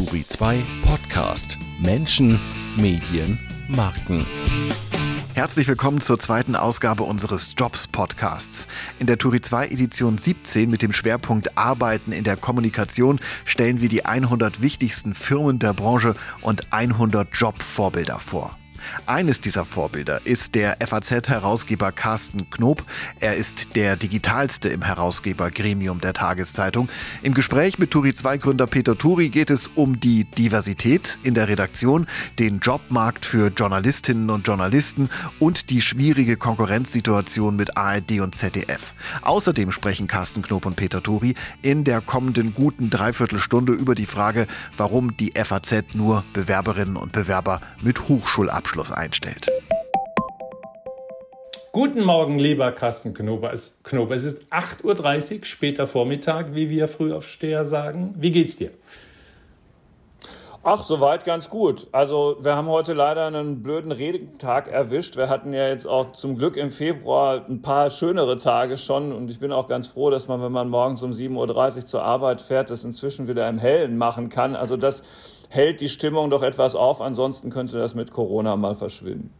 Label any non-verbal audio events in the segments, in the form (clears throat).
Turi 2 Podcast Menschen, Medien, Marken. Herzlich willkommen zur zweiten Ausgabe unseres Jobs Podcasts. In der Turi 2 Edition 17 mit dem Schwerpunkt Arbeiten in der Kommunikation stellen wir die 100 wichtigsten Firmen der Branche und 100 Jobvorbilder vor. Eines dieser Vorbilder ist der FAZ-Herausgeber Carsten Knob. Er ist der digitalste im Herausgebergremium der Tageszeitung. Im Gespräch mit Turi 2 Gründer Peter Turi geht es um die Diversität in der Redaktion, den Jobmarkt für Journalistinnen und Journalisten und die schwierige Konkurrenzsituation mit ARD und ZDF. Außerdem sprechen Carsten Knob und Peter Turi in der kommenden guten Dreiviertelstunde über die Frage, warum die FAZ nur Bewerberinnen und Bewerber mit Hochschulabschluss Abschluss einstellt. Guten Morgen, lieber Carsten Knober. Es, Knober. es ist 8.30 Uhr, später Vormittag, wie wir Frühaufsteher sagen. Wie geht's dir? Ach, soweit ganz gut. Also wir haben heute leider einen blöden Redetag erwischt. Wir hatten ja jetzt auch zum Glück im Februar ein paar schönere Tage schon. Und ich bin auch ganz froh, dass man, wenn man morgens um 7.30 Uhr zur Arbeit fährt, das inzwischen wieder im Hellen machen kann. Also das hält die Stimmung doch etwas auf. Ansonsten könnte das mit Corona mal verschwinden.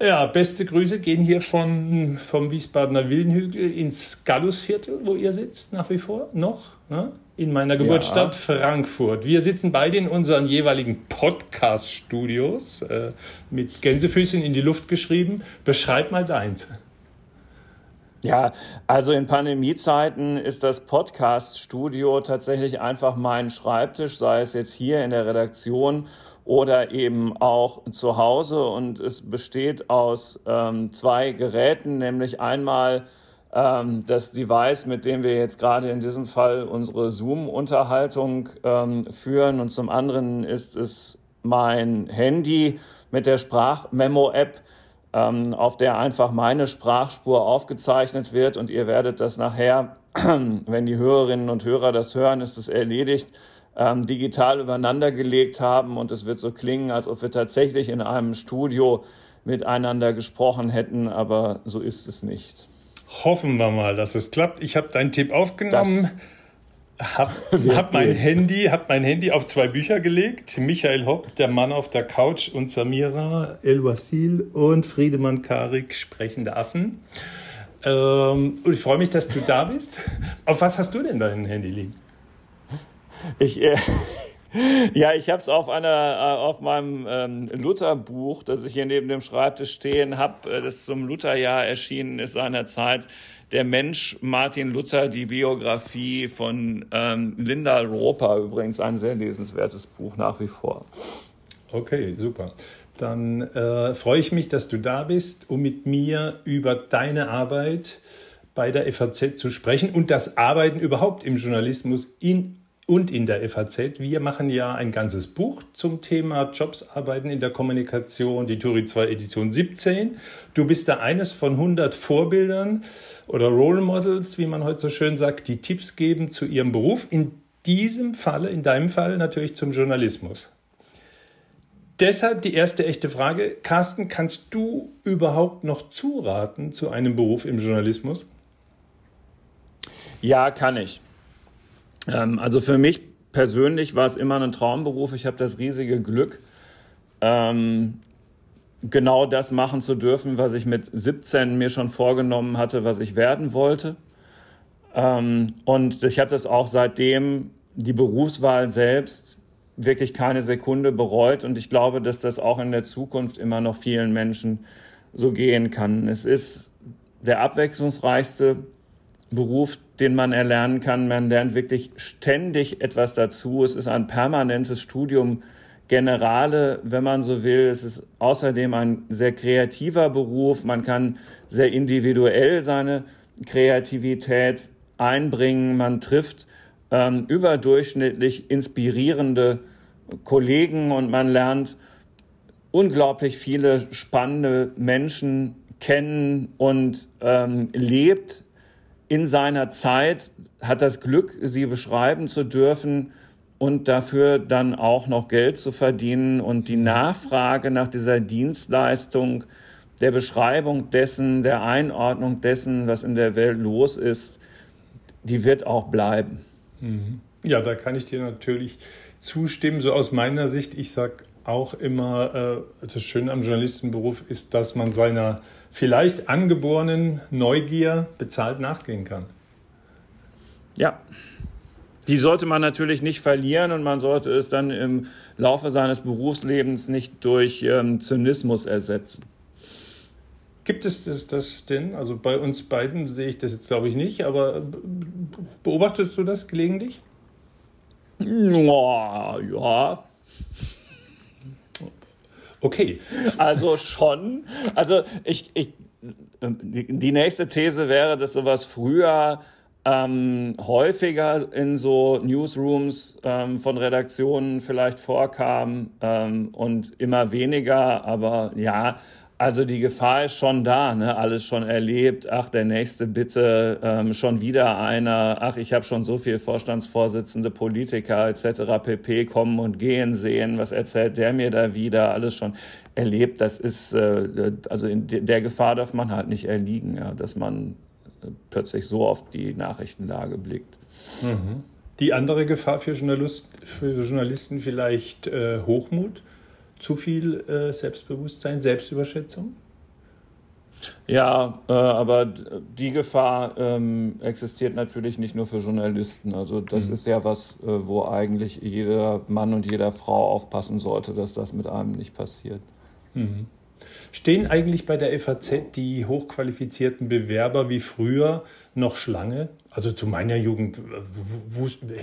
Ja, beste Grüße gehen hier von, vom Wiesbadener Willenhügel ins Gallusviertel, wo ihr sitzt, nach wie vor noch, ne? in meiner Geburtsstadt ja. Frankfurt. Wir sitzen beide in unseren jeweiligen Podcast-Studios, äh, mit Gänsefüßchen in die Luft geschrieben. Beschreib mal deins. Ja, also in Pandemiezeiten ist das Podcast-Studio tatsächlich einfach mein Schreibtisch, sei es jetzt hier in der Redaktion oder eben auch zu Hause. Und es besteht aus ähm, zwei Geräten, nämlich einmal ähm, das Device, mit dem wir jetzt gerade in diesem Fall unsere Zoom-Unterhaltung ähm, führen. Und zum anderen ist es mein Handy mit der Sprachmemo-App ähm, auf der einfach meine Sprachspur aufgezeichnet wird und ihr werdet das nachher, (clears throat) wenn die Hörerinnen und Hörer das hören, ist es erledigt, ähm, digital übereinander gelegt haben und es wird so klingen, als ob wir tatsächlich in einem Studio miteinander gesprochen hätten, aber so ist es nicht. Hoffen wir mal, dass es klappt. Ich habe deinen Tipp aufgenommen. Das hab, (laughs) hab mein Handy, hab mein Handy auf zwei Bücher gelegt. Michael Hopp, der Mann auf der Couch und Samira El-Wasil und Friedemann Karik, sprechende Affen. Ähm, und ich freue mich, dass du da bist. Auf was hast du denn dein Handy liegen? Ich, äh, (laughs) (laughs) ja, ich habe es auf äh, auf meinem ähm, Luther-Buch, das ich hier neben dem Schreibtisch stehen habe, äh, das zum Lutherjahr erschienen ist seinerzeit der Mensch Martin Luther, die Biografie von ähm, Linda Roper, übrigens ein sehr lesenswertes Buch nach wie vor. Okay, super. Dann äh, freue ich mich, dass du da bist, um mit mir über deine Arbeit bei der FAZ zu sprechen und das Arbeiten überhaupt im Journalismus in und in der FAZ. Wir machen ja ein ganzes Buch zum Thema Jobs arbeiten in der Kommunikation, die Turi 2 Edition 17. Du bist da eines von 100 Vorbildern oder Role Models, wie man heute so schön sagt, die Tipps geben zu ihrem Beruf. In diesem Falle, in deinem Fall natürlich zum Journalismus. Deshalb die erste echte Frage. Carsten, kannst du überhaupt noch zuraten zu einem Beruf im Journalismus? Ja, kann ich. Ähm, also für mich persönlich war es immer ein Traumberuf. Ich habe das riesige Glück, ähm, genau das machen zu dürfen, was ich mit 17 mir schon vorgenommen hatte, was ich werden wollte. Ähm, und ich habe das auch seitdem die Berufswahl selbst wirklich keine Sekunde bereut. Und ich glaube, dass das auch in der Zukunft immer noch vielen Menschen so gehen kann. Es ist der abwechslungsreichste Beruf, den man erlernen kann. Man lernt wirklich ständig etwas dazu. Es ist ein permanentes Studium Generale, wenn man so will. Es ist außerdem ein sehr kreativer Beruf. Man kann sehr individuell seine Kreativität einbringen. Man trifft ähm, überdurchschnittlich inspirierende Kollegen und man lernt unglaublich viele spannende Menschen kennen und ähm, lebt in seiner Zeit, hat das Glück, sie beschreiben zu dürfen und dafür dann auch noch Geld zu verdienen und die Nachfrage nach dieser Dienstleistung, der Beschreibung dessen, der Einordnung dessen, was in der Welt los ist, die wird auch bleiben. Mhm. Ja, da kann ich dir natürlich zustimmen. So aus meiner Sicht, ich sage auch immer, äh, das Schöne am Journalistenberuf ist, dass man seiner vielleicht angeborenen Neugier bezahlt nachgehen kann. Ja, die sollte man natürlich nicht verlieren und man sollte es dann im Laufe seines Berufslebens nicht durch ähm, Zynismus ersetzen. Gibt es das, das denn? Also bei uns beiden sehe ich das jetzt glaube ich nicht, aber beobachtest du das gelegentlich? Ja, ja. Okay. Also schon. Also ich, ich die nächste These wäre, dass sowas früher ähm, häufiger in so Newsrooms ähm, von Redaktionen vielleicht vorkam ähm, und immer weniger. Aber ja, also die Gefahr ist schon da, ne? alles schon erlebt. Ach, der nächste bitte, ähm, schon wieder einer. Ach, ich habe schon so viel Vorstandsvorsitzende, Politiker etc. pp. kommen und gehen sehen. Was erzählt der mir da wieder? Alles schon erlebt. Das ist äh, also in der Gefahr darf man halt nicht erliegen, ja, dass man plötzlich so auf die Nachrichtenlage blickt. Mhm. Die andere Gefahr für, Journalist, für Journalisten vielleicht äh, Hochmut, zu viel äh, Selbstbewusstsein, Selbstüberschätzung? Ja, äh, aber die Gefahr ähm, existiert natürlich nicht nur für Journalisten. Also das mhm. ist ja was, äh, wo eigentlich jeder Mann und jeder Frau aufpassen sollte, dass das mit einem nicht passiert. Mhm. Stehen eigentlich bei der FAZ die hochqualifizierten Bewerber wie früher noch Schlange? Also zu meiner Jugend,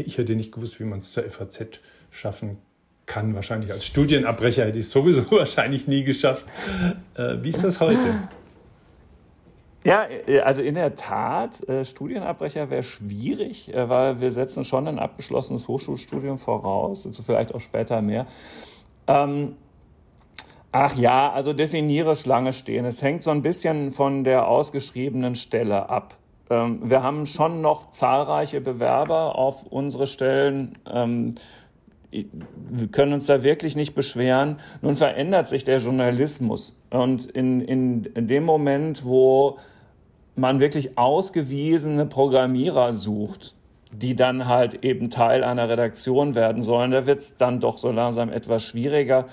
ich hätte nicht gewusst, wie man es zur FAZ schaffen kann. Wahrscheinlich als Studienabbrecher hätte ich es sowieso (laughs) wahrscheinlich nie geschafft. Äh, wie ist das heute? Ja, äh, also in der Tat, äh, Studienabbrecher wäre schwierig, weil wir setzen schon ein abgeschlossenes Hochschulstudium voraus, also vielleicht auch später mehr. Ähm, Ach ja, also definiere Schlange stehen. Es hängt so ein bisschen von der ausgeschriebenen Stelle ab. Ähm, wir haben schon noch zahlreiche Bewerber auf unsere Stellen. Ähm, wir können uns da wirklich nicht beschweren. Nun verändert sich der Journalismus. Und in, in, in dem Moment, wo man wirklich ausgewiesene Programmierer sucht, die dann halt eben Teil einer Redaktion werden sollen, da wird es dann doch so langsam etwas schwieriger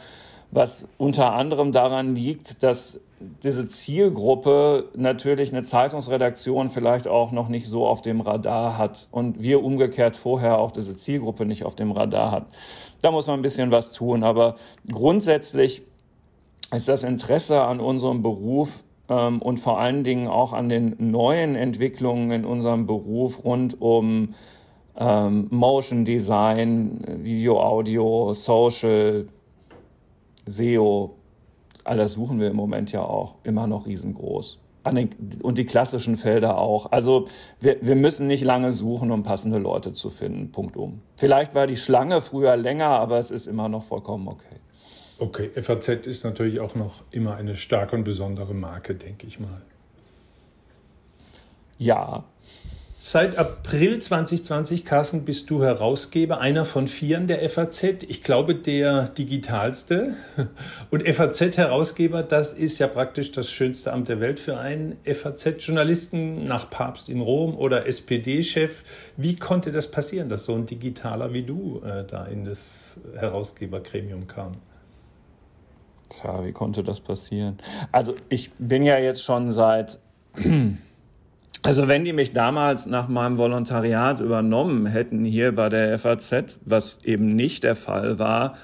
was unter anderem daran liegt, dass diese Zielgruppe natürlich eine Zeitungsredaktion vielleicht auch noch nicht so auf dem Radar hat und wir umgekehrt vorher auch diese Zielgruppe nicht auf dem Radar hat. Da muss man ein bisschen was tun, aber grundsätzlich ist das Interesse an unserem Beruf ähm, und vor allen Dingen auch an den neuen Entwicklungen in unserem Beruf rund um ähm, Motion Design, Video, Audio, Social, SEO, all das suchen wir im Moment ja auch immer noch riesengroß. Den, und die klassischen Felder auch. Also wir, wir müssen nicht lange suchen, um passende Leute zu finden. Punkt um. Vielleicht war die Schlange früher länger, aber es ist immer noch vollkommen okay. Okay, FAZ ist natürlich auch noch immer eine starke und besondere Marke, denke ich mal. Ja, Seit April 2020, Carsten, bist du Herausgeber, einer von vieren der FAZ. Ich glaube, der digitalste. (laughs) Und FAZ-Herausgeber, das ist ja praktisch das schönste Amt der Welt für einen FAZ-Journalisten nach Papst in Rom oder SPD-Chef. Wie konnte das passieren, dass so ein Digitaler wie du äh, da in das Herausgebergremium kam? Tja, wie konnte das passieren? Also ich bin ja jetzt schon seit (clears throat) also wenn die mich damals nach meinem Volontariat übernommen hätten hier bei der FAZ, was eben nicht der Fall war,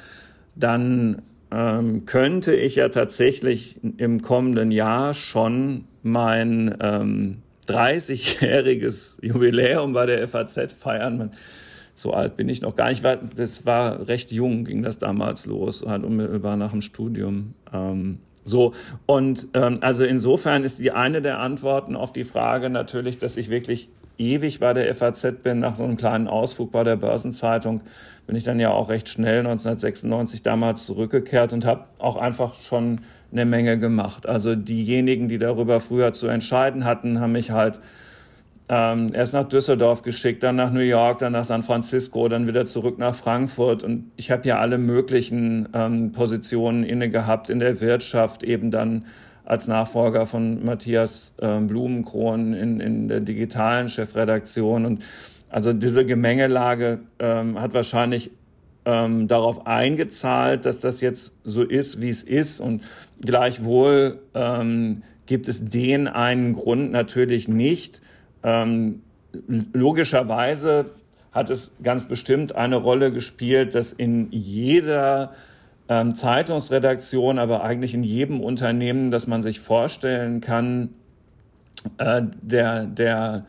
dann ähm, könnte ich ja tatsächlich im kommenden Jahr schon mein ähm, 30-jähriges (laughs) Jubiläum bei der FAZ feiern. So alt bin ich noch gar nicht. Das war recht jung, ging das damals los, halt unmittelbar nach dem Studium. Ähm, so, und ähm, also insofern ist die eine der Antworten auf die Frage natürlich, dass ich wirklich ewig bei der FAZ bin, nach so einem kleinen Ausflug bei der Börsenzeitung, bin ich dann ja auch recht schnell 1996 damals zurückgekehrt und habe auch einfach schon eine Menge gemacht. Also diejenigen, die darüber früher zu entscheiden hatten, haben mich halt ähm, erst nach Düsseldorf geschickt, dann nach New York, dann nach San Francisco, dann wieder zurück nach Frankfurt. Und ich habe ja alle möglichen ähm, Positionen inne gehabt in der Wirtschaft, eben dann als Nachfolger von Matthias ähm, Blumenkron in, in der digitalen Chefredaktion. Und Also diese Gemengelage ähm, hat wahrscheinlich ähm, darauf eingezahlt, dass das jetzt so ist, wie es ist. Und gleichwohl ähm, gibt es den einen Grund natürlich nicht. Ähm, logischerweise hat es ganz bestimmt eine Rolle gespielt, dass in jeder ähm, Zeitungsredaktion, aber eigentlich in jedem Unternehmen, das man sich vorstellen kann, äh, der, der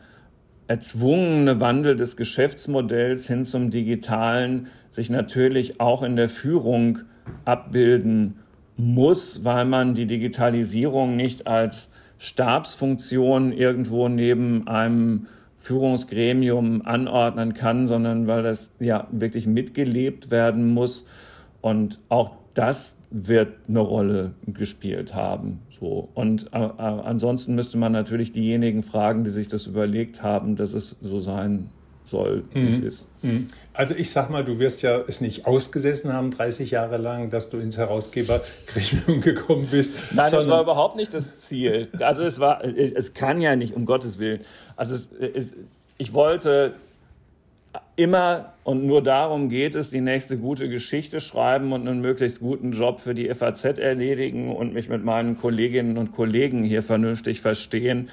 erzwungene Wandel des Geschäftsmodells hin zum Digitalen sich natürlich auch in der Führung abbilden muss, weil man die Digitalisierung nicht als Stabsfunktion irgendwo neben einem Führungsgremium anordnen kann, sondern weil das ja wirklich mitgelebt werden muss. Und auch das wird eine Rolle gespielt haben. So. Und äh, äh, ansonsten müsste man natürlich diejenigen fragen, die sich das überlegt haben, dass es so sein soll, wie mhm. es ist. Mhm. Also ich sag mal, du wirst ja es nicht ausgesessen haben, 30 Jahre lang, dass du ins Herausgebergremium (laughs) gekommen bist. Nein, das war überhaupt nicht das Ziel. Also es war, es kann ja nicht, um Gottes Willen. Also es, es, ich wollte immer und nur darum geht es, die nächste gute Geschichte schreiben und einen möglichst guten Job für die FAZ erledigen und mich mit meinen Kolleginnen und Kollegen hier vernünftig verstehen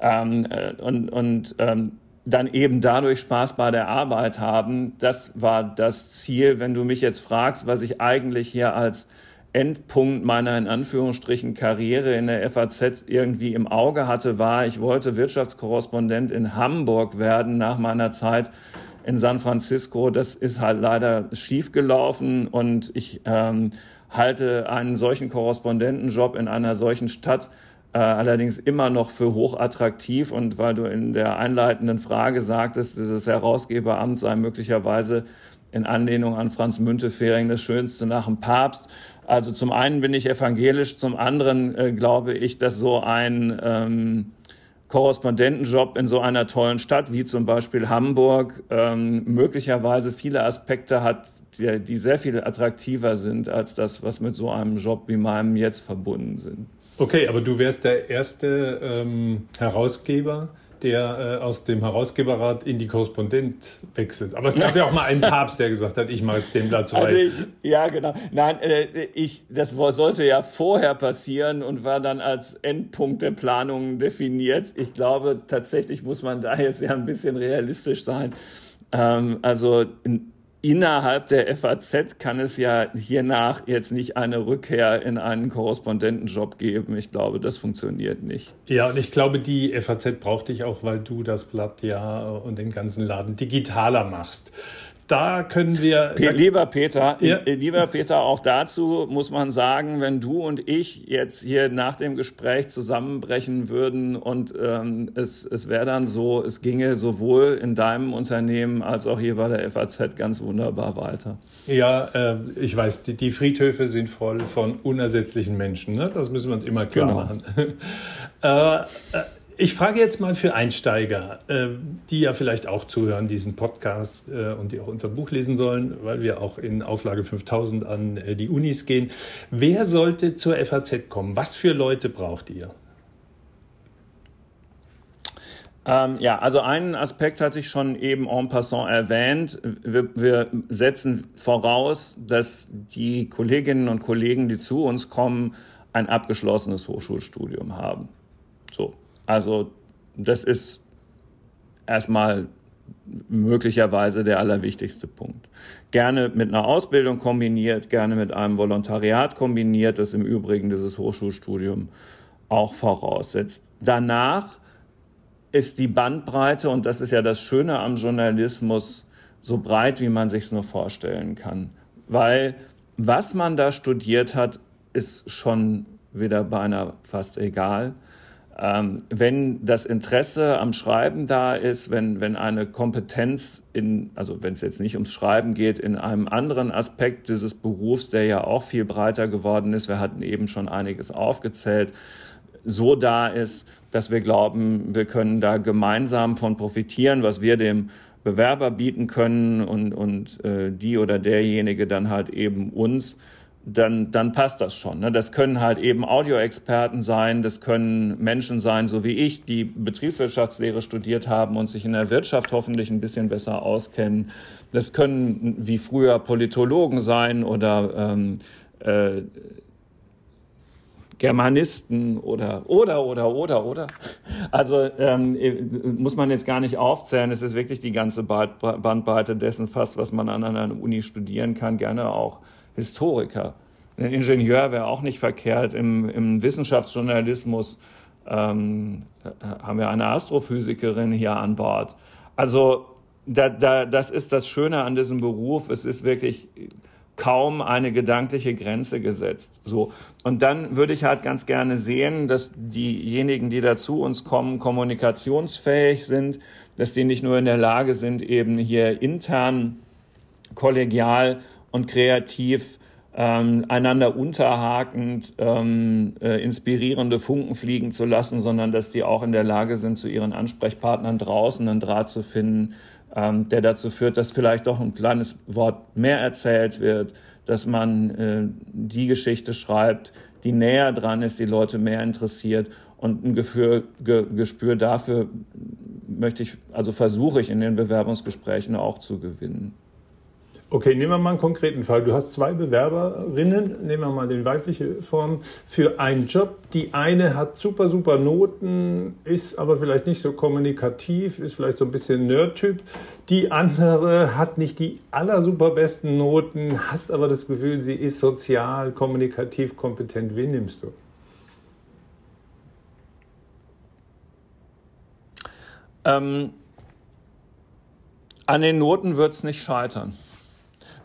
ähm, äh, und, und ähm, dann eben dadurch Spaß bei der Arbeit haben. Das war das Ziel. Wenn du mich jetzt fragst, was ich eigentlich hier als Endpunkt meiner in Anführungsstrichen Karriere in der FAZ irgendwie im Auge hatte, war, ich wollte Wirtschaftskorrespondent in Hamburg werden nach meiner Zeit in San Francisco. Das ist halt leider schief gelaufen und ich ähm, halte einen solchen Korrespondentenjob in einer solchen Stadt allerdings immer noch für hochattraktiv und weil du in der einleitenden Frage sagtest, dieses Herausgeberamt sei möglicherweise in Anlehnung an Franz Müntefering das Schönste nach dem Papst. Also zum einen bin ich evangelisch, zum anderen äh, glaube ich, dass so ein ähm, Korrespondentenjob in so einer tollen Stadt wie zum Beispiel Hamburg ähm, möglicherweise viele Aspekte hat, die, die sehr viel attraktiver sind als das, was mit so einem Job wie meinem jetzt verbunden sind. Okay, aber du wärst der erste ähm, Herausgeber, der äh, aus dem Herausgeberrat in die Korrespondent wechselt. Aber es gab ja auch mal einen Papst, der gesagt hat, ich mache jetzt den Platz frei. Also ich, ja, genau. Nein, äh, ich, das sollte ja vorher passieren und war dann als Endpunkt der Planung definiert. Ich glaube, tatsächlich muss man da jetzt ja ein bisschen realistisch sein. Ähm, also in, innerhalb der FAZ kann es ja hiernach jetzt nicht eine Rückkehr in einen Korrespondentenjob geben. Ich glaube, das funktioniert nicht. Ja, und ich glaube, die FAZ braucht dich auch, weil du das Blatt ja und den ganzen Laden digitaler machst da können wir. Pe lieber Peter, ja. Äh, lieber Peter, auch dazu muss man sagen, wenn du und ich jetzt hier nach dem Gespräch zusammenbrechen würden und ähm, es, es wäre dann so, es ginge sowohl in deinem Unternehmen als auch hier bei der FAZ ganz wunderbar weiter. Ja, äh, ich weiß, die, die, Friedhöfe sind voll von unersetzlichen Menschen. Ne? Das müssen wir uns immer klar genau. machen. (laughs) äh, äh ich frage jetzt mal für Einsteiger, äh, die ja vielleicht auch zuhören, diesen Podcast äh, und die auch unser Buch lesen sollen, weil wir auch in Auflage 5000 an äh, die Unis gehen. Wer sollte zur FAZ kommen? Was für Leute braucht ihr? Ähm, ja, also einen Aspekt hatte ich schon eben en passant erwähnt. Wir, wir setzen voraus, dass die Kolleginnen und Kollegen, die zu uns kommen, ein abgeschlossenes Hochschulstudium haben. So, also das ist erstmal möglicherweise der allerwichtigste Punkt. Gerne mit einer Ausbildung kombiniert, gerne mit einem Volontariat kombiniert, das im Übrigen dieses Hochschulstudium auch voraussetzt. Danach ist die Bandbreite, und das ist ja das Schöne am Journalismus, so breit, wie man sich es nur vorstellen kann. Weil was man da studiert hat, ist schon wieder beinahe fast egal. Ähm, wenn das Interesse am Schreiben da ist, wenn, wenn eine Kompetenz in, also wenn es jetzt nicht ums Schreiben geht, in einem anderen Aspekt dieses Berufs, der ja auch viel breiter geworden ist, wir hatten eben schon einiges aufgezählt, so da ist, dass wir glauben, wir können da gemeinsam von profitieren, was wir dem Bewerber bieten können und, und äh, die oder derjenige dann halt eben uns dann, dann passt das schon. Ne? Das können halt eben Audioexperten sein, das können Menschen sein, so wie ich, die Betriebswirtschaftslehre studiert haben und sich in der Wirtschaft hoffentlich ein bisschen besser auskennen. Das können wie früher Politologen sein oder ähm, äh, Germanisten oder oder oder oder oder. Also ähm, muss man jetzt gar nicht aufzählen. Es ist wirklich die ganze Bandbreite dessen fast, was man an einer Uni studieren kann. Gerne auch Historiker. Ein Ingenieur wäre auch nicht verkehrt. Im, im Wissenschaftsjournalismus ähm, haben wir eine Astrophysikerin hier an Bord. Also da, da, das ist das Schöne an diesem Beruf. Es ist wirklich kaum eine gedankliche Grenze gesetzt. So. Und dann würde ich halt ganz gerne sehen, dass diejenigen, die da zu uns kommen, kommunikationsfähig sind, dass die nicht nur in der Lage sind, eben hier intern kollegial und kreativ ähm, einander unterhakend ähm, äh, inspirierende Funken fliegen zu lassen, sondern dass die auch in der Lage sind, zu ihren Ansprechpartnern draußen einen Draht zu finden, ähm, der dazu führt, dass vielleicht doch ein kleines Wort mehr erzählt wird, dass man äh, die Geschichte schreibt, die näher dran ist, die Leute mehr interessiert und ein Gefühl, Ge, Gespür dafür möchte ich, also versuche ich in den Bewerbungsgesprächen auch zu gewinnen. Okay, nehmen wir mal einen konkreten Fall. Du hast zwei Bewerberinnen, nehmen wir mal die weibliche Form, für einen Job. Die eine hat super, super Noten, ist aber vielleicht nicht so kommunikativ, ist vielleicht so ein bisschen Nerd-Typ. Die andere hat nicht die aller super besten Noten, hast aber das Gefühl, sie ist sozial, kommunikativ kompetent. Wen nimmst du? Ähm, an den Noten wird es nicht scheitern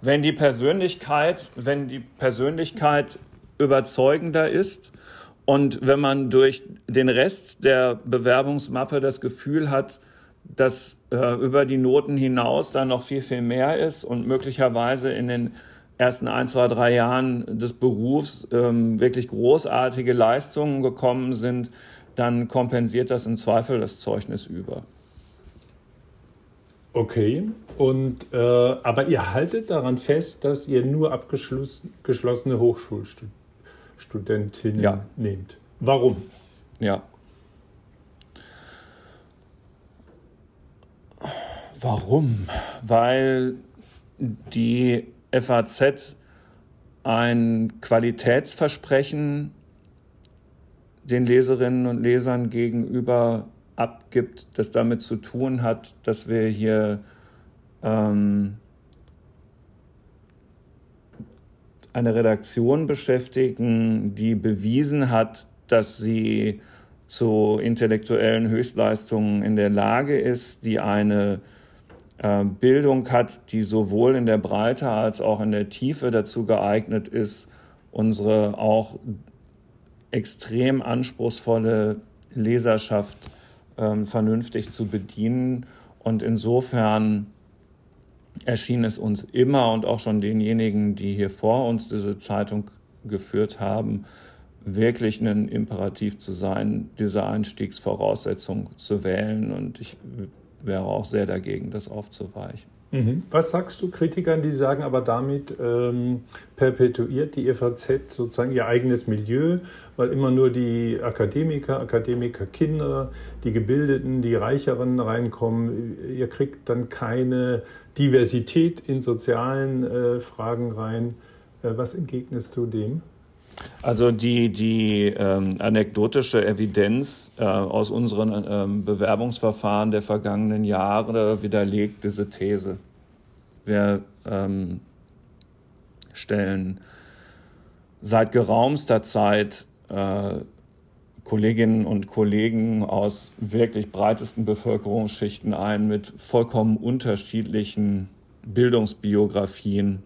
wenn die Persönlichkeit, wenn die Persönlichkeit überzeugender ist und wenn man durch den Rest der Bewerbungsmappe das Gefühl hat, dass äh, über die Noten hinaus da noch viel, viel mehr ist und möglicherweise in den ersten ein, zwei, drei Jahren des Berufs ähm, wirklich großartige Leistungen gekommen sind, dann kompensiert das im Zweifel das Zeugnis über. Okay, und, äh, aber ihr haltet daran fest, dass ihr nur abgeschlossene Hochschulstudentinnen ja. nehmt. Warum? Ja. Warum? Weil die FAZ ein Qualitätsversprechen den Leserinnen und Lesern gegenüber abgibt, das damit zu tun hat, dass wir hier ähm, eine Redaktion beschäftigen, die bewiesen hat, dass sie zu intellektuellen Höchstleistungen in der Lage ist, die eine äh, Bildung hat, die sowohl in der Breite als auch in der Tiefe dazu geeignet ist, unsere auch extrem anspruchsvolle Leserschaft ähm, vernünftig zu bedienen. Und insofern erschien es uns immer und auch schon denjenigen, die hier vor uns diese Zeitung geführt haben, wirklich ein Imperativ zu sein, diese Einstiegsvoraussetzung zu wählen. Und ich wäre auch sehr dagegen, das aufzuweichen. Mhm. Was sagst du Kritikern, die sagen, aber damit ähm, perpetuiert die FAZ sozusagen ihr eigenes Milieu, weil immer nur die Akademiker, Akademikerkinder, die Gebildeten, die Reicheren reinkommen. Ihr kriegt dann keine Diversität in sozialen äh, Fragen rein. Äh, was entgegnest du dem? Also die, die ähm, anekdotische Evidenz äh, aus unseren ähm, Bewerbungsverfahren der vergangenen Jahre widerlegt diese These. Wir ähm, stellen seit gerauster Zeit äh, Kolleginnen und Kollegen aus wirklich breitesten Bevölkerungsschichten ein mit vollkommen unterschiedlichen Bildungsbiografien,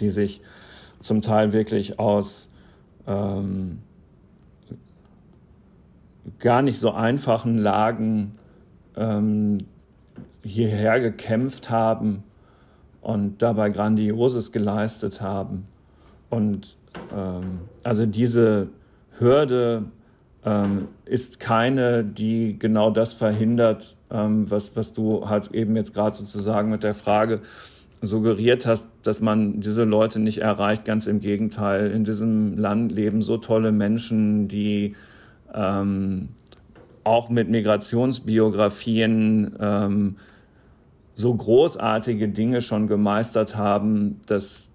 die sich zum Teil wirklich aus ähm, gar nicht so einfachen Lagen ähm, hierher gekämpft haben und dabei Grandioses geleistet haben. Und ähm, also diese Hürde ähm, ist keine, die genau das verhindert, ähm, was, was du halt eben jetzt gerade sozusagen mit der Frage suggeriert hast, dass man diese Leute nicht erreicht. Ganz im Gegenteil. In diesem Land leben so tolle Menschen, die ähm, auch mit Migrationsbiografien ähm, so großartige Dinge schon gemeistert haben, dass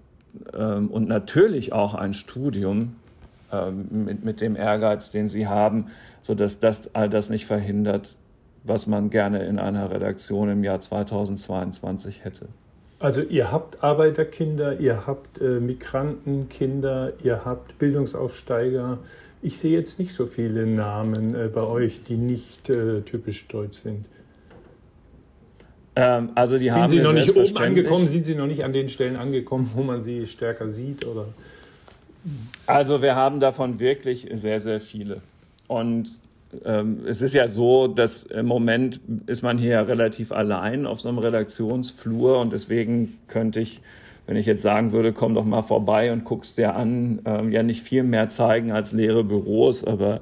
ähm, und natürlich auch ein Studium ähm, mit, mit dem Ehrgeiz, den sie haben, so dass das all das nicht verhindert, was man gerne in einer Redaktion im Jahr 2022 hätte. Also ihr habt Arbeiterkinder, ihr habt äh, Migrantenkinder, ihr habt Bildungsaufsteiger. Ich sehe jetzt nicht so viele Namen äh, bei euch, die nicht äh, typisch deutsch sind. Ähm, also die sind haben Sie noch nicht oben angekommen? Sind Sie noch nicht an den Stellen angekommen, wo man sie stärker sieht? Oder? Also wir haben davon wirklich sehr, sehr viele. Und ähm, es ist ja so, dass im Moment ist man hier relativ allein auf so einem Redaktionsflur und deswegen könnte ich, wenn ich jetzt sagen würde, komm doch mal vorbei und guck's dir an, äh, ja nicht viel mehr zeigen als leere Büros, aber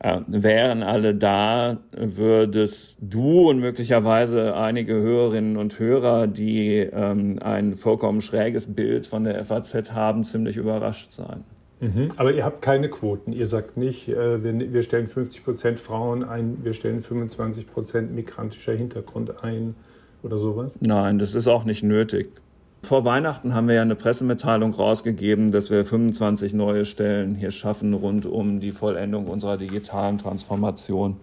äh, wären alle da, würdest du und möglicherweise einige Hörerinnen und Hörer, die ähm, ein vollkommen schräges Bild von der FAZ haben, ziemlich überrascht sein. Mhm. Aber ihr habt keine Quoten. Ihr sagt nicht, äh, wir, wir, stellen 50 Prozent Frauen ein, wir stellen 25 Prozent migrantischer Hintergrund ein oder sowas? Nein, das ist auch nicht nötig. Vor Weihnachten haben wir ja eine Pressemitteilung rausgegeben, dass wir 25 neue Stellen hier schaffen rund um die Vollendung unserer digitalen Transformation.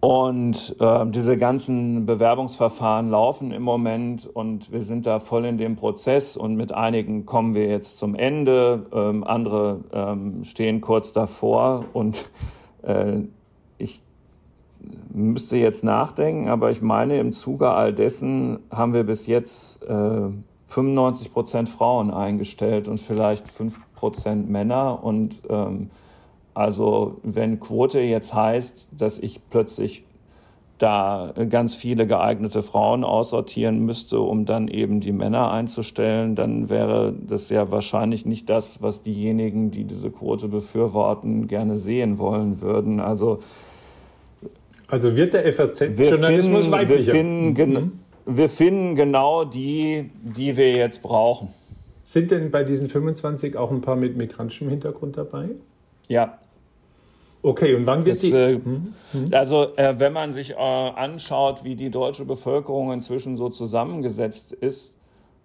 Und äh, diese ganzen Bewerbungsverfahren laufen im Moment und wir sind da voll in dem Prozess und mit einigen kommen wir jetzt zum Ende, ähm, andere ähm, stehen kurz davor und äh, ich müsste jetzt nachdenken, aber ich meine, im Zuge all dessen haben wir bis jetzt äh, 95 Prozent Frauen eingestellt und vielleicht 5 Prozent Männer und ähm, also wenn Quote jetzt heißt, dass ich plötzlich da ganz viele geeignete Frauen aussortieren müsste, um dann eben die Männer einzustellen, dann wäre das ja wahrscheinlich nicht das, was diejenigen, die diese Quote befürworten, gerne sehen wollen würden. Also, also wird der FAZ-Journalismus weiblicher? Wir finden, mhm. wir finden genau die, die wir jetzt brauchen. Sind denn bei diesen 25 auch ein paar mit migrantischem Hintergrund dabei? Ja. Okay, und wann wird das, die? Äh, hm, hm. Also, äh, wenn man sich äh, anschaut, wie die deutsche Bevölkerung inzwischen so zusammengesetzt ist,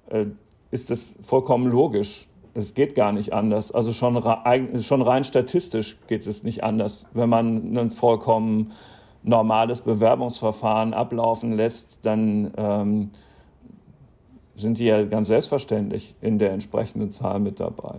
äh, ist das vollkommen logisch. Es geht gar nicht anders. Also schon, schon rein statistisch geht es nicht anders. Wenn man ein vollkommen normales Bewerbungsverfahren ablaufen lässt, dann ähm, sind die ja ganz selbstverständlich in der entsprechenden Zahl mit dabei.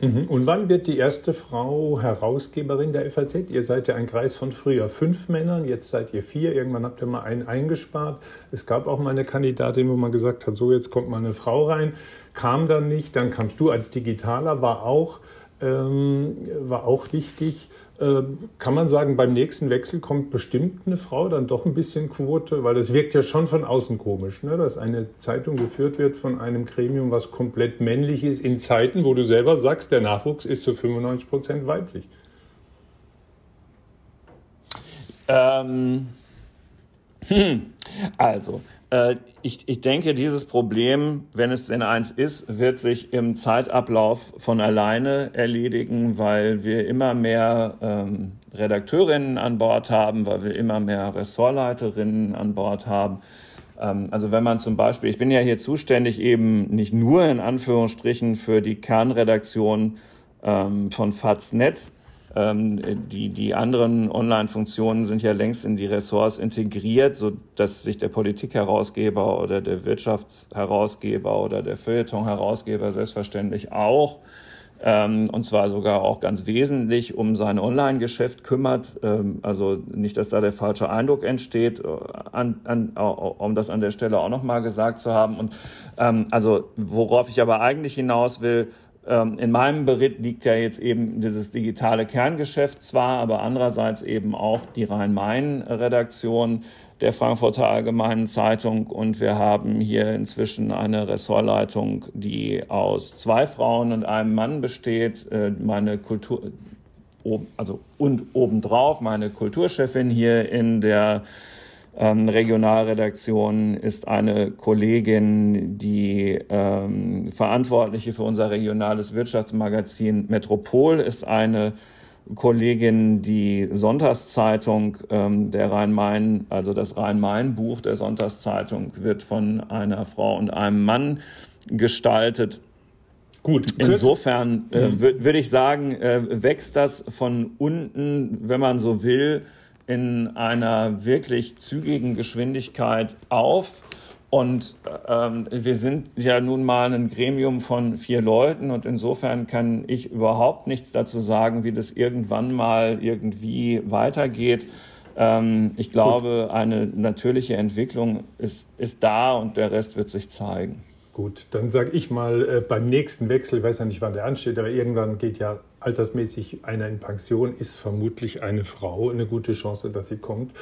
Mhm. Und wann wird die erste Frau Herausgeberin der FAZ? Ihr seid ja ein Kreis von früher fünf Männern, jetzt seid ihr vier. Irgendwann habt ihr mal einen eingespart. Es gab auch mal eine Kandidatin, wo man gesagt hat, so jetzt kommt mal eine Frau rein. Kam dann nicht. Dann kamst du als Digitaler, war auch, ähm, war auch wichtig. Ähm, kann man sagen, beim nächsten Wechsel kommt bestimmt eine Frau dann doch ein bisschen Quote, weil das wirkt ja schon von außen komisch, ne? dass eine Zeitung geführt wird von einem Gremium, was komplett männlich ist, in Zeiten, wo du selber sagst, der Nachwuchs ist zu 95 Prozent weiblich. Ähm, hm, also, äh, ich, ich denke, dieses Problem, wenn es denn eins ist, wird sich im Zeitablauf von alleine erledigen, weil wir immer mehr ähm, Redakteurinnen an Bord haben, weil wir immer mehr Ressortleiterinnen an Bord haben. Ähm, also wenn man zum Beispiel, ich bin ja hier zuständig eben nicht nur in Anführungsstrichen für die Kernredaktion ähm, von Faznet, ähm, die, die anderen Online-Funktionen sind ja längst in die Ressorts integriert, so dass sich der Politikherausgeber oder der Wirtschaftsherausgeber oder der Feuilleton-Herausgeber selbstverständlich auch ähm, und zwar sogar auch ganz wesentlich um sein Online-Geschäft kümmert. Ähm, also nicht, dass da der falsche Eindruck entsteht, äh, an, an, um das an der Stelle auch nochmal gesagt zu haben. Und ähm, also worauf ich aber eigentlich hinaus will, in meinem Bericht liegt ja jetzt eben dieses digitale Kerngeschäft zwar, aber andererseits eben auch die Rhein-Main-Redaktion der Frankfurter Allgemeinen Zeitung und wir haben hier inzwischen eine Ressortleitung, die aus zwei Frauen und einem Mann besteht. Äh, meine Kultur, also und obendrauf meine Kulturchefin hier in der ähm, Regionalredaktion ist eine Kollegin, die ähm, Verantwortliche für unser regionales Wirtschaftsmagazin Metropol ist eine Kollegin, die Sonntagszeitung ähm, der Rhein-Main, also das Rhein-Main-Buch der Sonntagszeitung, wird von einer Frau und einem Mann gestaltet. Gut. Insofern äh, mhm. würde ich sagen, äh, wächst das von unten, wenn man so will, in einer wirklich zügigen Geschwindigkeit auf. Und ähm, wir sind ja nun mal ein Gremium von vier Leuten und insofern kann ich überhaupt nichts dazu sagen, wie das irgendwann mal irgendwie weitergeht. Ähm, ich glaube, eine natürliche Entwicklung ist, ist da und der Rest wird sich zeigen. Gut, dann sage ich mal äh, beim nächsten Wechsel, ich weiß ja nicht, wann der ansteht, aber irgendwann geht ja altersmäßig einer in Pension, ist vermutlich eine Frau eine gute Chance, dass sie kommt.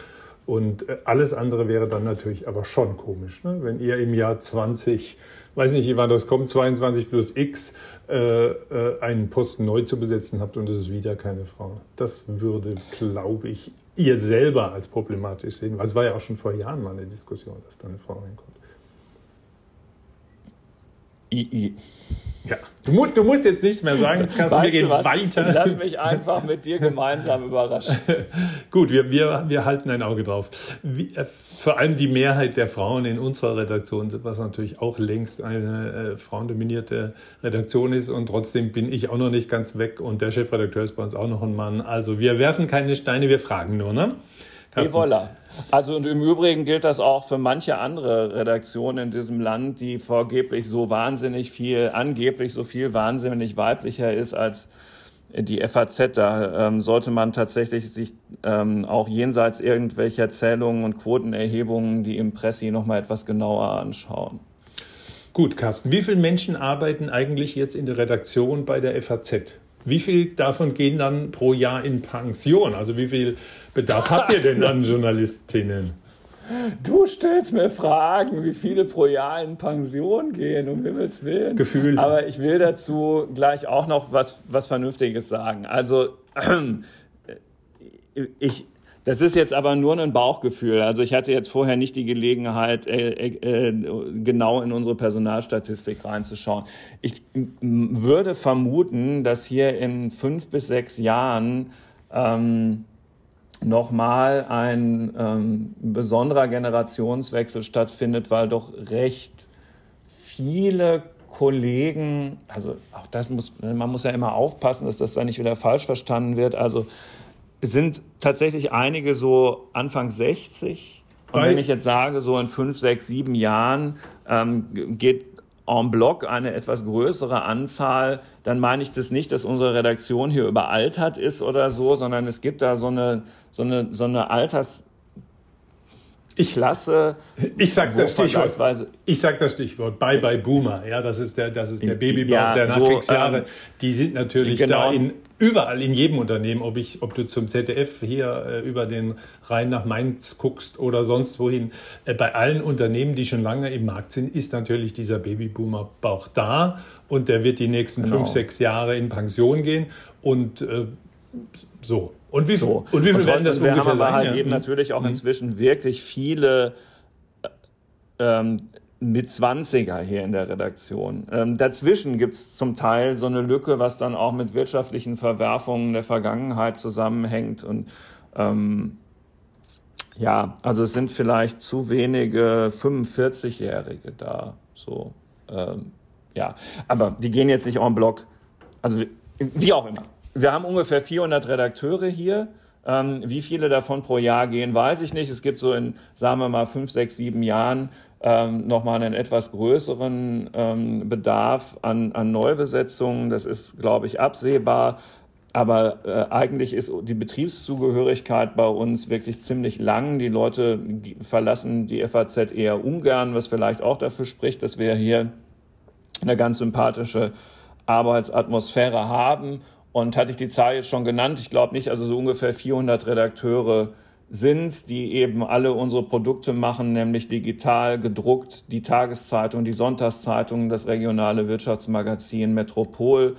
Und äh, alles andere wäre dann natürlich aber schon komisch, ne? wenn ihr im Jahr 20, weiß nicht, wann das kommt, 22 plus X, äh, äh, einen Posten neu zu besetzen habt und es ist wieder keine Frau. Das würde, glaube ich, ihr selber als problematisch sehen, weil es war ja auch schon vor Jahren mal eine Diskussion, dass da eine Frau reinkommt. I, Ja, du, mu du, musst jetzt nichts mehr sagen, Carsten, wir gehen weiter. Lass mich einfach mit dir gemeinsam überraschen. (laughs) Gut, wir, wir, wir halten ein Auge drauf. Wie, äh, vor allem die Mehrheit der Frauen in unserer Redaktion, was natürlich auch längst eine äh, frauendominierte Redaktion ist und trotzdem bin ich auch noch nicht ganz weg und der Chefredakteur ist bei uns auch noch ein Mann. Also wir werfen keine Steine, wir fragen nur, ne? Et voilà. Also und im Übrigen gilt das auch für manche andere Redaktionen in diesem Land, die vorgeblich so wahnsinnig viel, angeblich so viel wahnsinnig weiblicher ist als die FAZ. Da ähm, sollte man tatsächlich sich ähm, auch jenseits irgendwelcher Zählungen und Quotenerhebungen die Impressi noch mal etwas genauer anschauen. Gut, Carsten, wie viele Menschen arbeiten eigentlich jetzt in der Redaktion bei der FAZ? Wie viel davon gehen dann pro Jahr in Pension? Also wie viel Bedarf habt ihr denn an (laughs) Journalistinnen? Du stellst mir Fragen, wie viele pro Jahr in Pension gehen, um Himmels Willen. Gefühlt. Aber ich will dazu gleich auch noch was, was Vernünftiges sagen. Also, (clears throat) ich, das ist jetzt aber nur ein Bauchgefühl. Also ich hatte jetzt vorher nicht die Gelegenheit, äh, äh, genau in unsere Personalstatistik reinzuschauen. Ich würde vermuten, dass hier in fünf bis sechs Jahren ähm, nochmal ein ähm, besonderer Generationswechsel stattfindet, weil doch recht viele Kollegen, also auch das muss, man muss ja immer aufpassen, dass das da nicht wieder falsch verstanden wird. Also es sind tatsächlich einige so Anfang 60. Und wenn ich jetzt sage, so in fünf, sechs, sieben Jahren ähm, geht en bloc eine etwas größere Anzahl, dann meine ich das nicht, dass unsere Redaktion hier überaltert ist oder so, sondern es gibt da so eine, so eine, so eine Alters, ich, Klasse. Ich sag das Stichwort. Ich sag das Stichwort. Bye bye Boomer. Ja, das ist der, das ist der Babybauch ja, der Nachkriegsjahre. So, ähm, die sind natürlich genau. da in überall in jedem Unternehmen, ob ich, ob du zum ZDF hier äh, über den Rhein nach Mainz guckst oder sonst wohin. Äh, bei allen Unternehmen, die schon lange im Markt sind, ist natürlich dieser Babyboomer Bauch da und der wird die nächsten genau. fünf, sechs Jahre in Pension gehen und äh, so. Und wie, so. und wie viel und werden das wir ungefähr haben aber sein? halt ja. eben natürlich auch mhm. inzwischen wirklich viele ähm, mit 20er hier in der Redaktion. Ähm, dazwischen gibt es zum Teil so eine Lücke, was dann auch mit wirtschaftlichen Verwerfungen der Vergangenheit zusammenhängt. Und ähm, ja, also es sind vielleicht zu wenige 45-Jährige da. So, ähm, ja, aber die gehen jetzt nicht en bloc. Also wie auch immer wir haben ungefähr 400 Redakteure hier. Ähm, wie viele davon pro Jahr gehen, weiß ich nicht. Es gibt so in, sagen wir mal, fünf, sechs, sieben Jahren ähm, nochmal einen etwas größeren ähm, Bedarf an, an Neubesetzungen. Das ist, glaube ich, absehbar. Aber äh, eigentlich ist die Betriebszugehörigkeit bei uns wirklich ziemlich lang. Die Leute verlassen die FAZ eher ungern, was vielleicht auch dafür spricht, dass wir hier eine ganz sympathische Arbeitsatmosphäre haben und hatte ich die Zahl jetzt schon genannt? Ich glaube nicht, also so ungefähr 400 Redakteure sind, die eben alle unsere Produkte machen, nämlich digital gedruckt, die Tageszeitung, die Sonntagszeitung, das regionale Wirtschaftsmagazin Metropol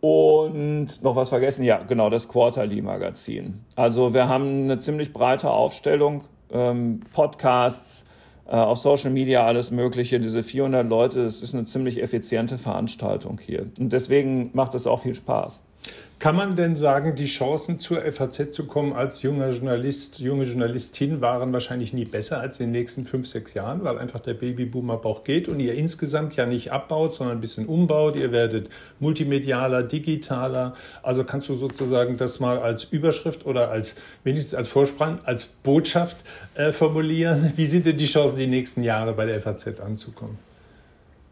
und noch was vergessen, ja, genau, das Quarterly Magazin. Also wir haben eine ziemlich breite Aufstellung ähm, Podcasts, äh, auf Social Media alles Mögliche. Diese 400 Leute, das ist eine ziemlich effiziente Veranstaltung hier. Und deswegen macht es auch viel Spaß. Kann man denn sagen, die Chancen zur FAZ zu kommen als junger Journalist, junge Journalistin waren wahrscheinlich nie besser als in den nächsten fünf, sechs Jahren, weil einfach der Babyboomer-Bauch geht und ihr insgesamt ja nicht abbaut, sondern ein bisschen umbaut. Ihr werdet multimedialer, digitaler. Also kannst du sozusagen das mal als Überschrift oder als wenigstens als Vorspann, als Botschaft äh, formulieren. Wie sind denn die Chancen, die nächsten Jahre bei der FAZ anzukommen?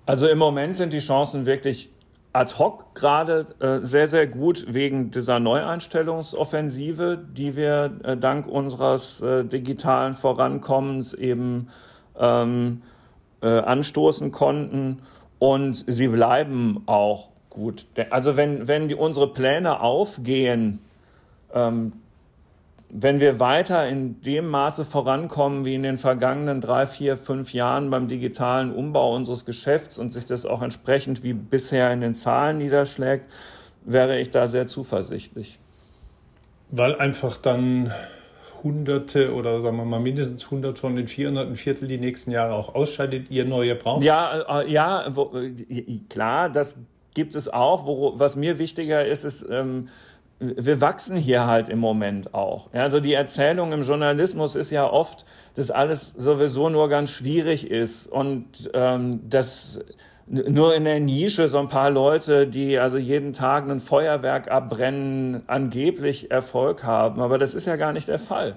Also im Moment sind die Chancen wirklich ad hoc gerade äh, sehr, sehr gut wegen dieser Neueinstellungsoffensive, die wir äh, dank unseres äh, digitalen Vorankommens eben ähm, äh, anstoßen konnten. Und sie bleiben auch gut. Also wenn, wenn die, unsere Pläne aufgehen, ähm, wenn wir weiter in dem Maße vorankommen wie in den vergangenen drei, vier, fünf Jahren beim digitalen Umbau unseres Geschäfts und sich das auch entsprechend wie bisher in den Zahlen niederschlägt, wäre ich da sehr zuversichtlich. Weil einfach dann Hunderte oder sagen wir mal mindestens 100 von den 400 ein Viertel die nächsten Jahre auch ausscheidet, ihr neue braucht? Ja, äh, ja, wo, äh, klar, das gibt es auch. Wo, was mir wichtiger ist, ist, ähm, wir wachsen hier halt im Moment auch. Ja, also die Erzählung im Journalismus ist ja oft, dass alles sowieso nur ganz schwierig ist und ähm, dass nur in der Nische so ein paar Leute, die also jeden Tag ein Feuerwerk abbrennen, angeblich Erfolg haben. Aber das ist ja gar nicht der Fall.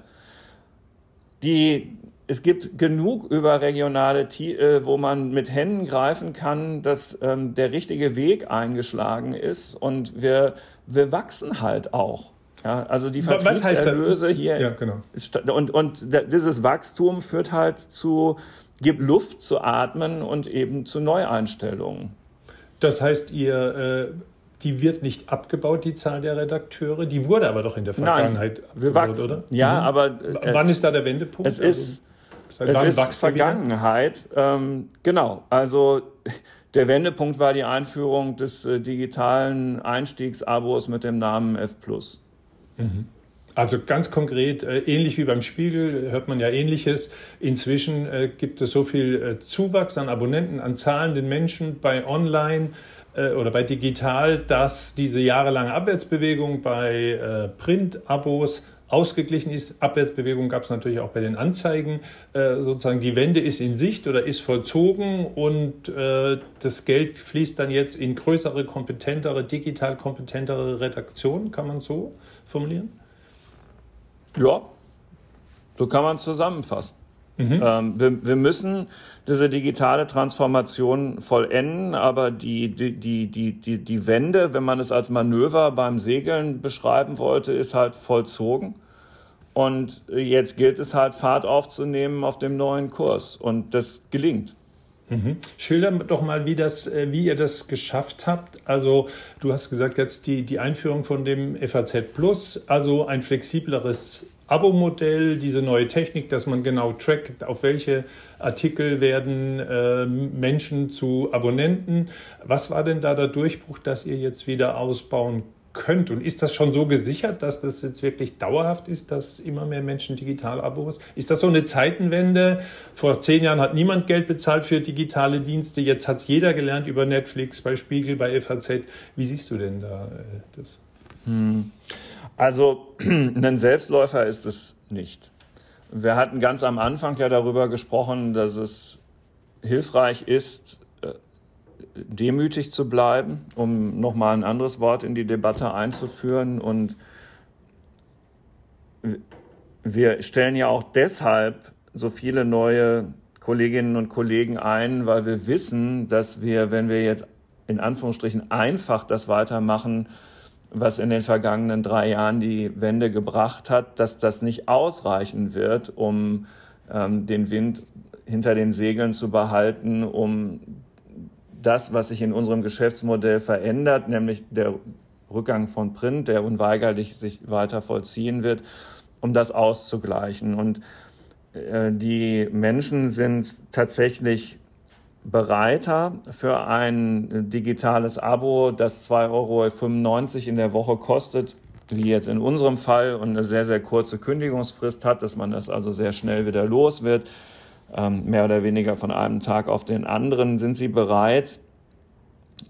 Die es gibt genug überregionale, äh, wo man mit Händen greifen kann, dass ähm, der richtige Weg eingeschlagen ist und wir, wir wachsen halt auch. Ja, also die Vertriebserlöse hier ja, genau. ist, und, und dieses Wachstum führt halt zu, gibt Luft zu atmen und eben zu Neueinstellungen. Das heißt, ihr äh die wird nicht abgebaut, die Zahl der Redakteure. Die wurde aber doch in der Vergangenheit Nein, wir abgebaut, wachsen. oder? Ja, mhm. aber. Äh, Wann ist da der Wendepunkt? Es ist, Seit es ist Vergangenheit. Ähm, genau. Also der Wendepunkt war die Einführung des äh, digitalen Einstiegsabos mit dem Namen F+. Mhm. Also ganz konkret, äh, ähnlich wie beim Spiegel, hört man ja ähnliches. Inzwischen äh, gibt es so viel äh, Zuwachs an Abonnenten, an zahlenden Menschen bei Online äh, oder bei Digital, dass diese jahrelange Abwärtsbewegung bei äh, Print-Abos ausgeglichen ist. Abwärtsbewegung gab es natürlich auch bei den Anzeigen. Äh, sozusagen die Wende ist in Sicht oder ist vollzogen und äh, das Geld fließt dann jetzt in größere, kompetentere, digital kompetentere Redaktionen. Kann man so formulieren? Ja, so kann man zusammenfassen. Mhm. Ähm, wir, wir, müssen diese digitale Transformation vollenden, aber die, die, die, die, die Wende, wenn man es als Manöver beim Segeln beschreiben wollte, ist halt vollzogen. Und jetzt gilt es halt, Fahrt aufzunehmen auf dem neuen Kurs. Und das gelingt. Mhm. Schilder doch mal, wie, das, äh, wie ihr das geschafft habt. Also du hast gesagt, jetzt die, die Einführung von dem FAZ Plus, also ein flexibleres Abo-Modell, diese neue Technik, dass man genau trackt, auf welche Artikel werden äh, Menschen zu Abonnenten. Was war denn da der Durchbruch, dass ihr jetzt wieder ausbauen könnt? Und ist das schon so gesichert, dass das jetzt wirklich dauerhaft ist, dass immer mehr Menschen Digital-Abos? Ist das so eine Zeitenwende? Vor zehn Jahren hat niemand Geld bezahlt für digitale Dienste. Jetzt hat es jeder gelernt über Netflix, bei Spiegel, bei FAZ. Wie siehst du denn da äh, das? Hm. Also (clears throat) ein Selbstläufer ist es nicht. Wir hatten ganz am Anfang ja darüber gesprochen, dass es hilfreich ist, demütig zu bleiben, um nochmal ein anderes Wort in die Debatte einzuführen. Und wir stellen ja auch deshalb so viele neue Kolleginnen und Kollegen ein, weil wir wissen, dass wir, wenn wir jetzt in Anführungsstrichen einfach das weitermachen, was in den vergangenen drei Jahren die Wende gebracht hat, dass das nicht ausreichen wird, um ähm, den Wind hinter den Segeln zu behalten, um das, was sich in unserem Geschäftsmodell verändert, nämlich der Rückgang von Print, der unweigerlich sich weiter vollziehen wird, um das auszugleichen. Und äh, die Menschen sind tatsächlich bereiter für ein digitales Abo, das 2,95 Euro in der Woche kostet, wie jetzt in unserem Fall und eine sehr, sehr kurze Kündigungsfrist hat, dass man das also sehr schnell wieder los wird, mehr oder weniger von einem Tag auf den anderen, sind sie bereit,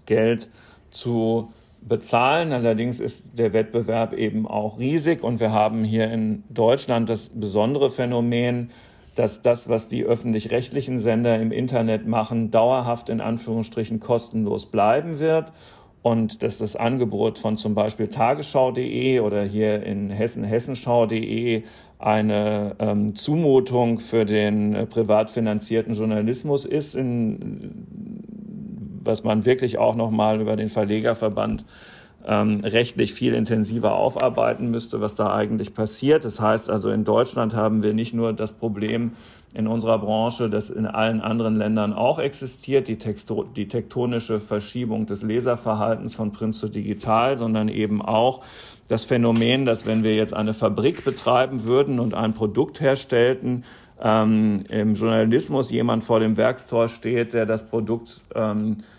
Geld zu bezahlen. Allerdings ist der Wettbewerb eben auch riesig und wir haben hier in Deutschland das besondere Phänomen, dass das, was die öffentlich-rechtlichen Sender im Internet machen, dauerhaft in Anführungsstrichen kostenlos bleiben wird und dass das Angebot von zum Beispiel tagesschau.de oder hier in Hessen hessenschau.de eine ähm, Zumutung für den äh, privat finanzierten Journalismus ist, in, was man wirklich auch noch mal über den Verlegerverband ähm, rechtlich viel intensiver aufarbeiten müsste, was da eigentlich passiert. Das heißt also, in Deutschland haben wir nicht nur das Problem in unserer Branche, das in allen anderen Ländern auch existiert, die, Texto die tektonische Verschiebung des Leserverhaltens von Print zu digital, sondern eben auch das Phänomen, dass wenn wir jetzt eine Fabrik betreiben würden und ein Produkt herstellten, ähm, im Journalismus jemand vor dem Werkstor steht, der das Produkt ähm, äh,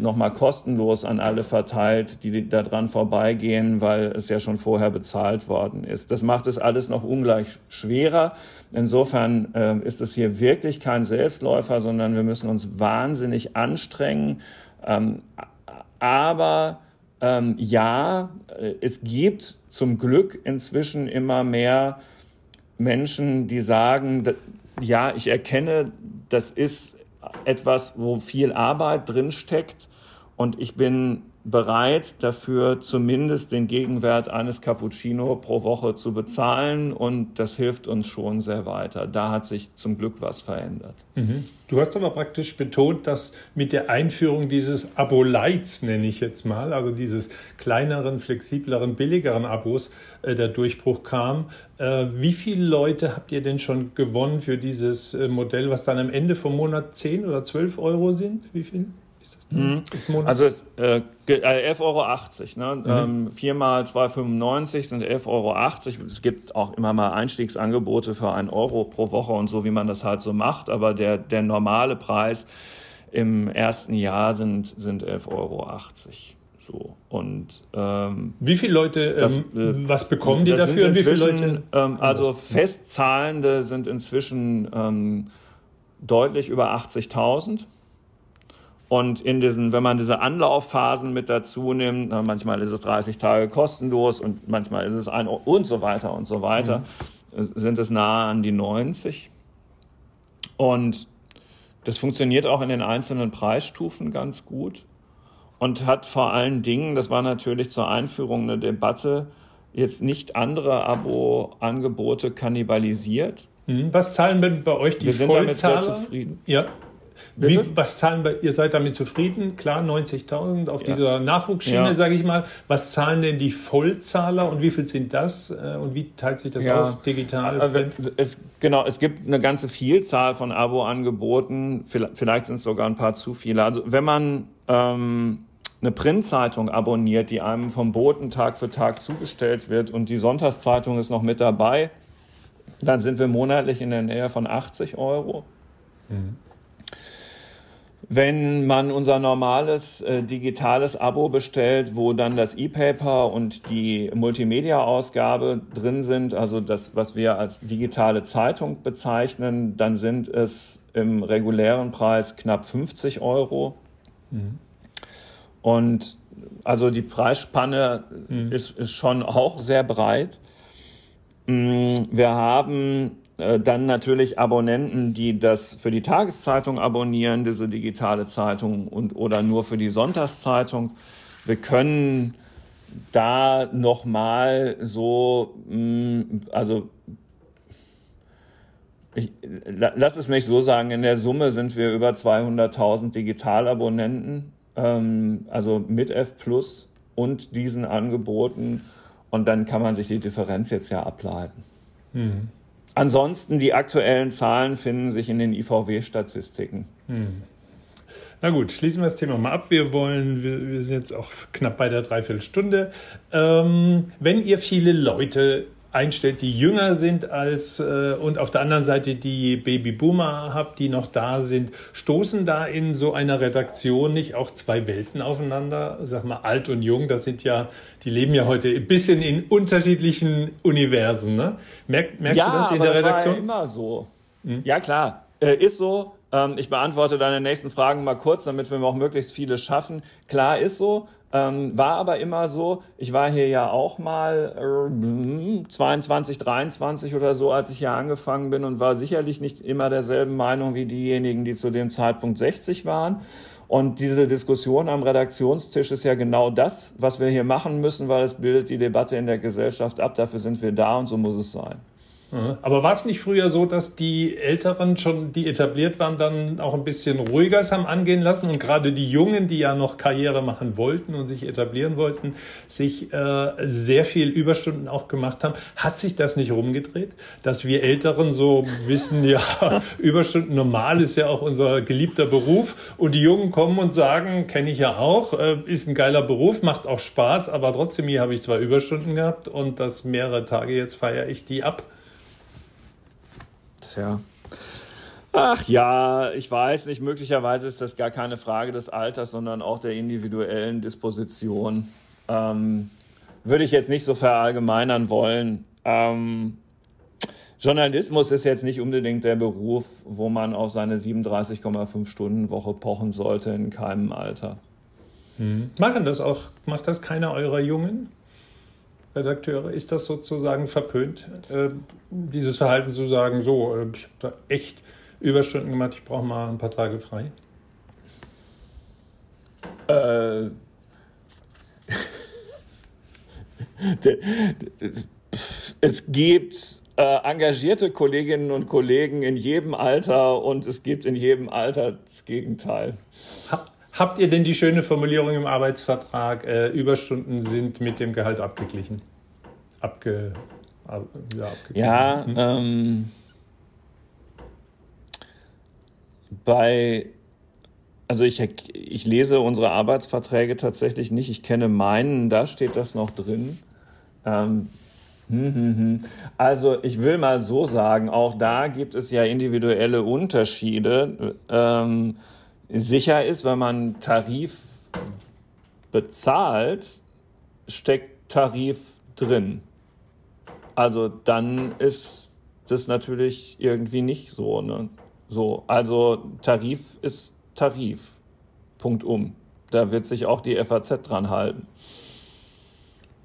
nochmal kostenlos an alle verteilt, die daran vorbeigehen, weil es ja schon vorher bezahlt worden ist. Das macht es alles noch ungleich schwerer. Insofern äh, ist es hier wirklich kein Selbstläufer, sondern wir müssen uns wahnsinnig anstrengen. Ähm, aber ähm, ja, äh, es gibt zum Glück inzwischen immer mehr Menschen, die sagen, ja, ich erkenne, das ist etwas, wo viel Arbeit drin steckt und ich bin bereit dafür zumindest den Gegenwert eines Cappuccino pro Woche zu bezahlen und das hilft uns schon sehr weiter. Da hat sich zum Glück was verändert. Mhm. Du hast aber praktisch betont, dass mit der Einführung dieses Abo-Lights, nenne ich jetzt mal, also dieses kleineren, flexibleren, billigeren Abos, äh, der Durchbruch kam. Äh, wie viele Leute habt ihr denn schon gewonnen für dieses äh, Modell, was dann am Ende vom Monat 10 oder 12 Euro sind? Wie viel? Ist das mhm. Also es, äh, 11,80 Euro. Ne? Mhm. Ähm, 4 mal 2,95 sind 11,80 Euro. Es gibt auch immer mal Einstiegsangebote für 1 Euro pro Woche und so, wie man das halt so macht. Aber der, der normale Preis im ersten Jahr sind, sind 11,80 Euro. So. Und ähm, wie viele Leute, das, ähm, äh, was bekommen die dafür? Und wie viele Leute? Ähm, also Festzahlende sind inzwischen ähm, deutlich über 80.000. Und in diesen, wenn man diese Anlaufphasen mit dazu nimmt, manchmal ist es 30 Tage kostenlos und manchmal ist es ein und so weiter und so weiter, mhm. sind es nahe an die 90. Und das funktioniert auch in den einzelnen Preisstufen ganz gut und hat vor allen Dingen, das war natürlich zur Einführung eine Debatte, jetzt nicht andere Abo-Angebote kannibalisiert. Mhm. Was zahlen denn bei euch die Wir sind damit sehr zufrieden. Ja. Wie, was zahlen bei, ihr seid damit zufrieden? Klar, 90.000 auf ja. dieser Nachwuchsschiene, ja. sage ich mal. Was zahlen denn die Vollzahler und wie viel sind das? Äh, und wie teilt sich das ja. auf digital? Es, genau, es gibt eine ganze Vielzahl von Abo-Angeboten. Vielleicht sind es sogar ein paar zu viele. Also wenn man ähm, eine Printzeitung abonniert, die einem vom Boten Tag für Tag zugestellt wird und die Sonntagszeitung ist noch mit dabei, dann sind wir monatlich in der Nähe von 80 Euro. Mhm. Wenn man unser normales äh, digitales Abo bestellt, wo dann das E-Paper und die Multimedia-Ausgabe drin sind, also das, was wir als digitale Zeitung bezeichnen, dann sind es im regulären Preis knapp 50 Euro. Mhm. Und also die Preisspanne mhm. ist, ist schon auch sehr breit. Mm, wir haben dann natürlich Abonnenten, die das für die Tageszeitung abonnieren, diese digitale Zeitung und oder nur für die Sonntagszeitung. Wir können da nochmal so, mm, also ich, lass es mich so sagen, in der Summe sind wir über 200.000 Digitalabonnenten, ähm, also mit F Plus und diesen Angeboten. Und dann kann man sich die Differenz jetzt ja ableiten. Mhm. Ansonsten die aktuellen Zahlen finden sich in den IVW-Statistiken. Hm. Na gut, schließen wir das Thema mal ab. Wir wollen, wir, wir sind jetzt auch knapp bei der Dreiviertelstunde. Ähm, wenn ihr viele Leute einstellt, die jünger sind als äh, und auf der anderen Seite die Babyboomer habt, die noch da sind, stoßen da in so einer Redaktion nicht auch zwei Welten aufeinander? Sag mal, alt und jung, das sind ja, die leben ja heute ein bisschen in unterschiedlichen Universen. Ne? Merk, merkst ja, du das in der Redaktion? Ja, immer so. Hm? Ja, klar. Äh, ist so. Ähm, ich beantworte deine nächsten Fragen mal kurz, damit wir auch möglichst viele schaffen. Klar ist so. Ähm, war aber immer so, ich war hier ja auch mal äh, 22, 23 oder so, als ich hier angefangen bin und war sicherlich nicht immer derselben Meinung wie diejenigen, die zu dem Zeitpunkt 60 waren. Und diese Diskussion am Redaktionstisch ist ja genau das, was wir hier machen müssen, weil es bildet die Debatte in der Gesellschaft ab. Dafür sind wir da und so muss es sein. Aber war es nicht früher so, dass die Älteren schon, die etabliert waren, dann auch ein bisschen ruhiger haben angehen lassen und gerade die Jungen, die ja noch Karriere machen wollten und sich etablieren wollten, sich äh, sehr viel Überstunden auch gemacht haben? Hat sich das nicht rumgedreht, dass wir Älteren so wissen, (laughs) ja, Überstunden normal ist ja auch unser geliebter Beruf und die Jungen kommen und sagen, kenne ich ja auch, äh, ist ein geiler Beruf, macht auch Spaß, aber trotzdem hier habe ich zwei Überstunden gehabt und das mehrere Tage jetzt feiere ich die ab ja. Ach ja, ich weiß nicht, möglicherweise ist das gar keine Frage des Alters, sondern auch der individuellen Disposition. Ähm, würde ich jetzt nicht so verallgemeinern wollen. Ähm, Journalismus ist jetzt nicht unbedingt der Beruf, wo man auf seine 37,5 Stunden Woche pochen sollte in keinem Alter. Hm. Machen das auch, macht das keiner eurer Jungen? Redakteure, ist das sozusagen verpönt, äh, dieses Verhalten zu sagen, so, äh, ich habe da echt Überstunden gemacht, ich brauche mal ein paar Tage frei? Äh, (laughs) es gibt äh, engagierte Kolleginnen und Kollegen in jedem Alter und es gibt in jedem Alter das Gegenteil. Habt ihr denn die schöne Formulierung im Arbeitsvertrag, äh, Überstunden sind mit dem Gehalt abgeglichen? Abge, ab, ja, ja hm? ähm, bei, also ich, ich lese unsere Arbeitsverträge tatsächlich nicht. Ich kenne meinen, da steht das noch drin. Ähm, hm, hm, hm. also ich will mal so sagen, auch da gibt es ja individuelle Unterschiede. Ähm, sicher ist, wenn man Tarif bezahlt, steckt Tarif drin. Also dann ist das natürlich irgendwie nicht so. Ne? So, also Tarif ist Tarif. Punkt um. Da wird sich auch die FAZ dran halten.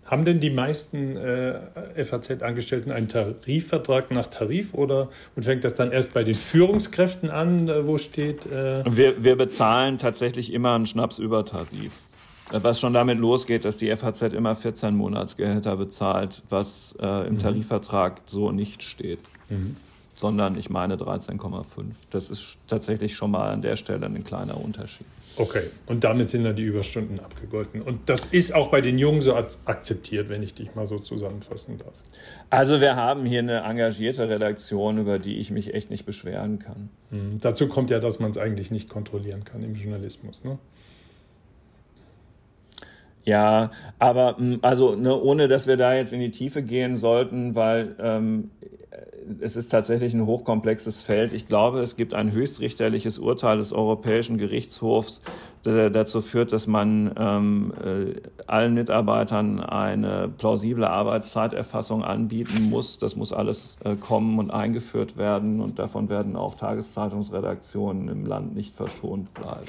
Haben denn die meisten äh, FAZ-Angestellten einen Tarifvertrag nach Tarif oder und fängt das dann erst bei den Führungskräften an, äh, wo steht? Äh wir, wir bezahlen tatsächlich immer einen Schnaps über Tarif. Was schon damit losgeht, dass die FAZ immer 14 Monatsgehälter bezahlt, was äh, im mhm. Tarifvertrag so nicht steht. Mhm. Sondern ich meine 13,5. Das ist tatsächlich schon mal an der Stelle ein kleiner Unterschied. Okay, und damit sind dann die Überstunden abgegolten. Und das ist auch bei den Jungen so akzeptiert, wenn ich dich mal so zusammenfassen darf. Also wir haben hier eine engagierte Redaktion, über die ich mich echt nicht beschweren kann. Mhm. Dazu kommt ja, dass man es eigentlich nicht kontrollieren kann im Journalismus. Ne? Ja, aber also ne, ohne dass wir da jetzt in die Tiefe gehen sollten, weil ähm, es ist tatsächlich ein hochkomplexes Feld. Ich glaube, es gibt ein höchstrichterliches Urteil des Europäischen Gerichtshofs, der dazu führt, dass man ähm, äh, allen Mitarbeitern eine plausible Arbeitszeiterfassung anbieten muss. Das muss alles äh, kommen und eingeführt werden und davon werden auch Tageszeitungsredaktionen im Land nicht verschont bleiben.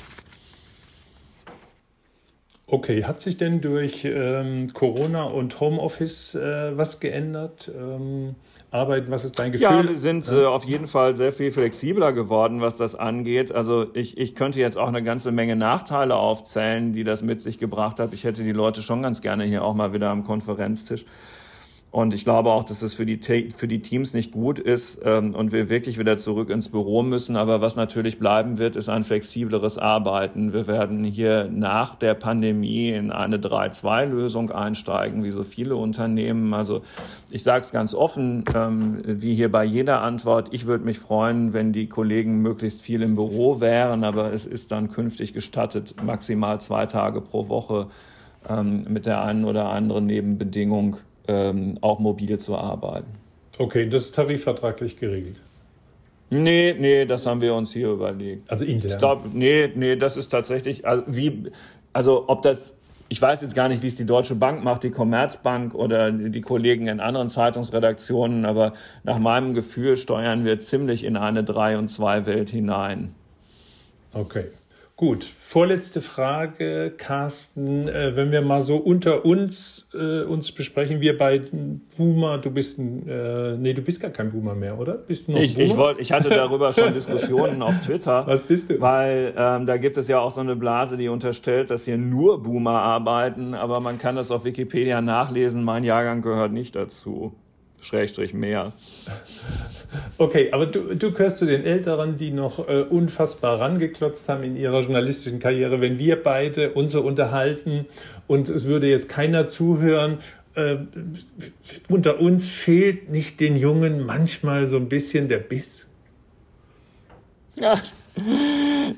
Okay, hat sich denn durch ähm, Corona und Homeoffice äh, was geändert? Ähm, Arbeiten, was ist dein Gefühl? Ja, wir sind äh, auf jeden Fall sehr viel flexibler geworden, was das angeht. Also ich, ich könnte jetzt auch eine ganze Menge Nachteile aufzählen, die das mit sich gebracht hat. Ich hätte die Leute schon ganz gerne hier auch mal wieder am Konferenztisch. Und ich glaube auch, dass es für die, für die Teams nicht gut ist ähm, und wir wirklich wieder zurück ins Büro müssen. Aber was natürlich bleiben wird, ist ein flexibleres Arbeiten. Wir werden hier nach der Pandemie in eine 3-2-Lösung einsteigen, wie so viele Unternehmen. Also ich sage es ganz offen, ähm, wie hier bei jeder Antwort, ich würde mich freuen, wenn die Kollegen möglichst viel im Büro wären, aber es ist dann künftig gestattet, maximal zwei Tage pro Woche ähm, mit der einen oder anderen Nebenbedingung ähm, auch mobil zu arbeiten. Okay, das ist tarifvertraglich geregelt. Nee, nee, das haben wir uns hier überlegt. Also intern? Ich glaube, nee, nee, das ist tatsächlich, also, wie, also ob das, ich weiß jetzt gar nicht, wie es die Deutsche Bank macht, die Commerzbank oder die Kollegen in anderen Zeitungsredaktionen, aber nach meinem Gefühl steuern wir ziemlich in eine Drei- und Zwei-Welt hinein. Okay. Gut, vorletzte Frage, Carsten. Äh, wenn wir mal so unter uns äh, uns besprechen, wir bei Boomer, du bist ein, äh, nee, du bist gar kein Boomer mehr, oder? Bist du noch ich, Boomer? Ich, wollt, ich hatte darüber schon (laughs) Diskussionen auf Twitter. Was bist du? Weil ähm, da gibt es ja auch so eine Blase, die unterstellt, dass hier nur Boomer arbeiten, aber man kann das auf Wikipedia nachlesen. Mein Jahrgang gehört nicht dazu. Schrägstrich mehr. Okay, aber du, du gehörst zu den Älteren, die noch äh, unfassbar rangeklotzt haben in ihrer journalistischen Karriere. Wenn wir beide uns so unterhalten und es würde jetzt keiner zuhören, äh, unter uns fehlt nicht den Jungen manchmal so ein bisschen der Biss? Ja,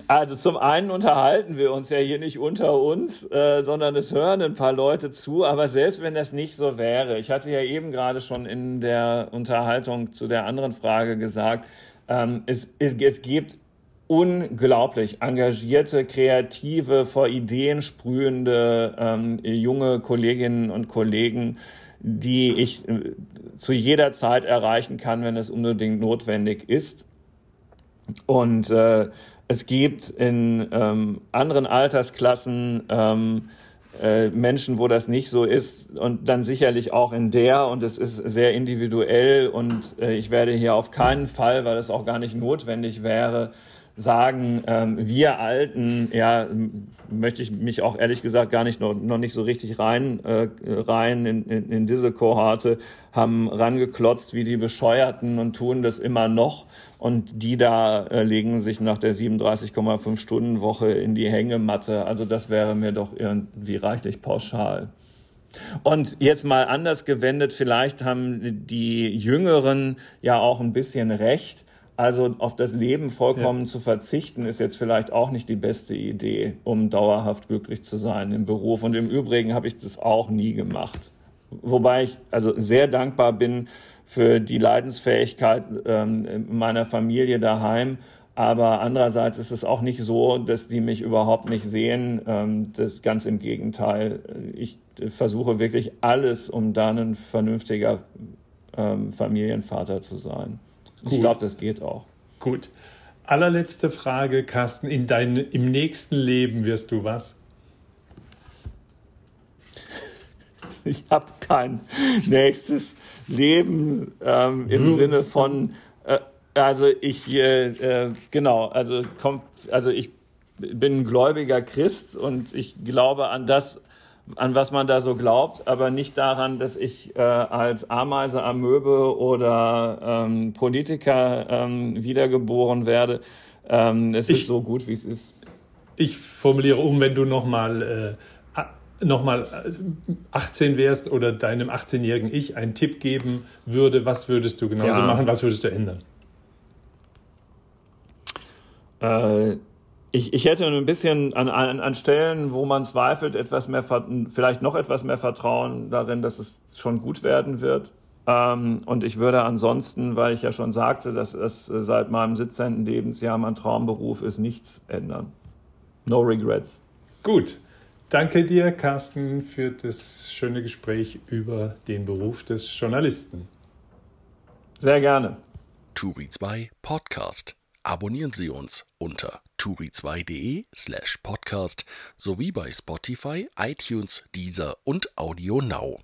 also zum einen unterhalten wir uns ja hier nicht unter uns, äh, sondern es hören ein paar Leute zu. Aber selbst wenn das nicht so wäre, ich hatte ja eben gerade schon in der Unterhaltung zu der anderen Frage gesagt, ähm, es, es, es gibt unglaublich engagierte, kreative, vor Ideen sprühende ähm, junge Kolleginnen und Kollegen, die ich äh, zu jeder Zeit erreichen kann, wenn es unbedingt notwendig ist. Und äh, es gibt in ähm, anderen Altersklassen ähm, äh, Menschen, wo das nicht so ist und dann sicherlich auch in der und es ist sehr individuell und äh, ich werde hier auf keinen Fall, weil es auch gar nicht notwendig wäre, sagen, ähm, wir Alten, ja, möchte ich mich auch ehrlich gesagt gar nicht noch, noch nicht so richtig rein, äh, rein in, in, in diese Kohorte, haben rangeklotzt wie die Bescheuerten und tun das immer noch. Und die da äh, legen sich nach der 37,5 Stunden Woche in die Hängematte. Also das wäre mir doch irgendwie reichlich pauschal. Und jetzt mal anders gewendet, vielleicht haben die Jüngeren ja auch ein bisschen recht also auf das Leben vollkommen ja. zu verzichten, ist jetzt vielleicht auch nicht die beste Idee, um dauerhaft glücklich zu sein im Beruf. Und im Übrigen habe ich das auch nie gemacht. Wobei ich also sehr dankbar bin für die Leidensfähigkeit ähm, meiner Familie daheim. Aber andererseits ist es auch nicht so, dass die mich überhaupt nicht sehen. Ähm, das ganz im Gegenteil. Ich versuche wirklich alles, um dann ein vernünftiger ähm, Familienvater zu sein. Gut. Ich glaube, das geht auch. Gut. Allerletzte Frage, Carsten. In dein, Im nächsten Leben wirst du was? (laughs) Ich habe kein nächstes Leben ähm, im Sinne von, äh, also ich, äh, äh, genau, also, komm, also ich bin ein gläubiger Christ und ich glaube an das, an was man da so glaubt, aber nicht daran, dass ich äh, als Ameise am Möbel oder ähm, Politiker ähm, wiedergeboren werde. Ähm, es ich, ist so gut, wie es ist. Ich formuliere um, wenn du nochmal äh, noch 18 wärst oder deinem 18-jährigen Ich einen Tipp geben würde, was würdest du genauso ja. machen, was würdest du ändern? Äh, ich, ich hätte ein bisschen an, an, an Stellen, wo man zweifelt, etwas mehr, vielleicht noch etwas mehr Vertrauen darin, dass es schon gut werden wird. Ähm, und ich würde ansonsten, weil ich ja schon sagte, dass es seit meinem 17. Lebensjahr mein Traumberuf ist, nichts ändern. No regrets. Gut. Danke dir, Carsten, für das schöne Gespräch über den Beruf des Journalisten. Sehr gerne. Turi 2 Podcast. Abonnieren Sie uns unter turi2.de slash podcast sowie bei Spotify, iTunes, Deezer und Audio Now.